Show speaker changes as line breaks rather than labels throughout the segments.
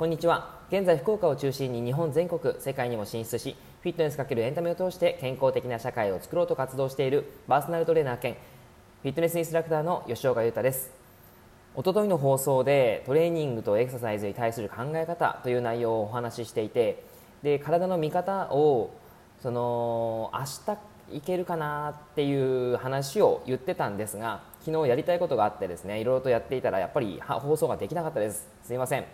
こんにちは。現在福岡を中心に日本全国世界にも進出しフィットネス×エンタメを通して健康的な社会を作ろうと活動しているパーソナルトレーナー兼フィットネスインストラクターの吉岡裕太です。おとといの放送でトレーニングとエクササイズに対する考え方という内容をお話ししていてで体の見方をその明日いけるかなっていう話を言ってたんですが昨日やりたいことがあってですねいろいろとやっていたらやっぱり放送ができなかったです。すいません、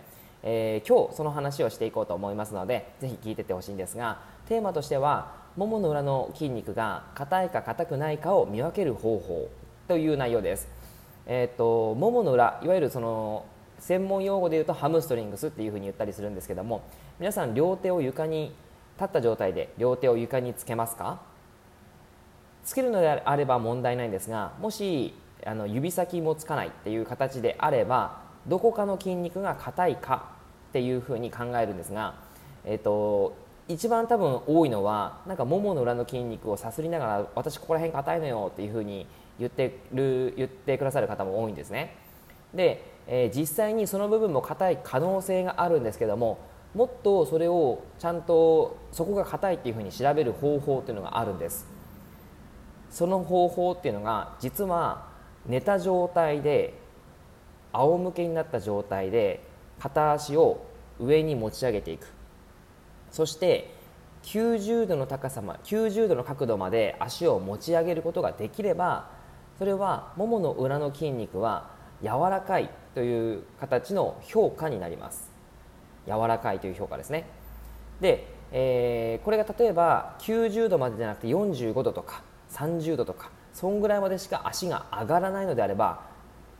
えー、今日その話をしていこうと思いますのでぜひ聞いてってほしいんですがテーマとしてはももの裏の筋肉が硬いか硬くないかを見分ける方法という内容です。えーと、ももの裏いわゆるその専門用語で言うとハムストリングスっていうふうに言ったりするんですけども皆さん両手を床に立った状態で両手を床につけますか？つけるのであれば問題ないんですがもしあの指先もつかないっていう形であればどこかの筋肉が硬いかっていうふうに考えるんですが、えーと、一番多分多いのはなんかももの裏の筋肉をさすりながら私ここら辺硬いのよっていうふうに言ってる言ってくださる方も多いんですね。で、えー、実際にその部分も硬い可能性があるんですけどももっとそれをちゃんとそこが硬いっていうふうに調べる方法っていうのがあるんです。その方法っていうのが実は寝た状態で仰向けになった状態で片足を上に持ち上げていく。そして90度の高さま90度の角度まで足を持ち上げることができればそれはももの裏の筋肉は柔らかいという形の評価になります。柔らかいという評価ですね。で、えー、これが例えば90度までじゃなくて45度とか30度とかそんぐらいまでしか足が上がらないのであれば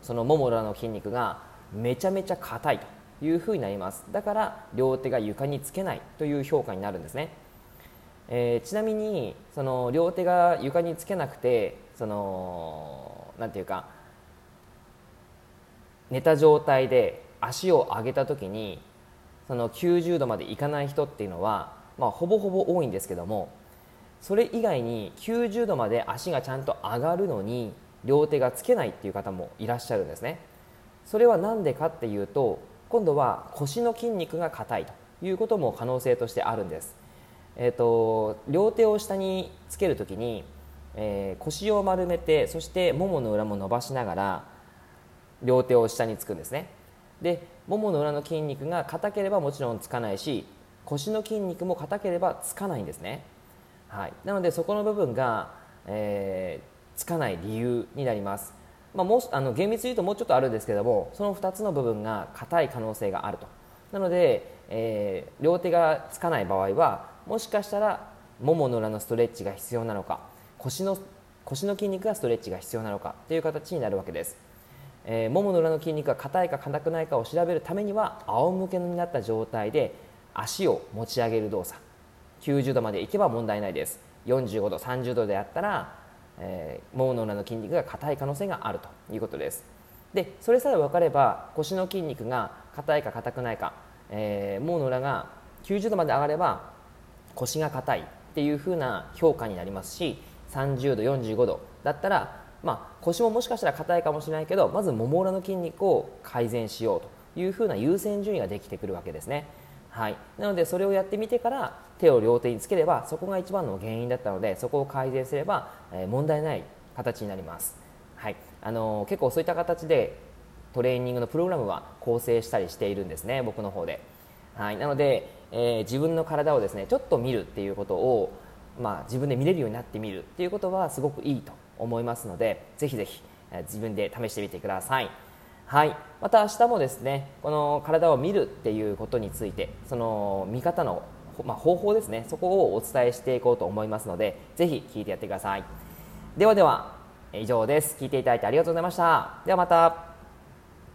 そのもも裏の筋肉がめちゃめちゃ硬いと。いうふうになります。だから両手が床につけないという評価になるんですね、えー、ちなみにその両手が床につけなくてそのなんていうか寝た状態で足を上げた時にその90度までいかない人っていうのは、まあ、ほぼほぼ多いんですけどもそれ以外に90度まで足がちゃんと上がるのに両手がつけないっていう方もいらっしゃるんですね。それは何でかっていうと今度は腰の筋肉が硬いということも可能性としてあるんです、えーと、両手を下につけるときに、えー、腰を丸めてそしてももの裏も伸ばしながら両手を下につくんですね。でももの裏の筋肉が硬ければもちろんつかないし腰の筋肉も硬ければつかないんですね、はい、なのでそこの部分が、えー、つかない理由になります、まあ、もあの厳密に言うともうちょっとあるんですけどもその2つの部分が硬い可能性があると。なので、えー、両手がつかない場合はもしかしたらももの裏のストレッチが必要なのか腰の腰の筋肉がストレッチが必要なのかという形になるわけです。えー、ももの裏の筋肉が硬いか硬くないかを調べるためには仰向けになった状態で足を持ち上げる動作。90度までいけば問題ないです。45度30度であったら、えー、ももの裏の筋肉が硬い可能性があるということです。でそれさえ分かれば腰の筋肉が硬いか硬くないか、えー、ももの裏が90度まで上がれば腰が硬いっていう風な評価になりますし30度45度だったらまあ、腰ももしかしたら硬いかもしれないけどまずもも裏の筋肉を改善しようというふうな優先順位ができてくるわけですね、はい、なのでそれをやってみてから手を両手につければそこが一番の原因だったのでそこを改善すれば、えー、問題ない形になります、はい。あのー、結構そういった形でトレーニングのプログラムは構成したりしているんですね僕の方で、はい、なので、えー、自分の体をですねちょっと見るっていうことをまあ、自分で見れるようになってみるっていうことはすごくいいと思いますのでぜひぜひ自分で試してみてください。はい、また明日もですねこの体を見るっていうことについてその見方の、まあ、方法ですねそこをお伝えしていこうと思いますのでぜひ聞いてやってください。ではでは以上です。聞いていただいてありがとうございました。ではまた。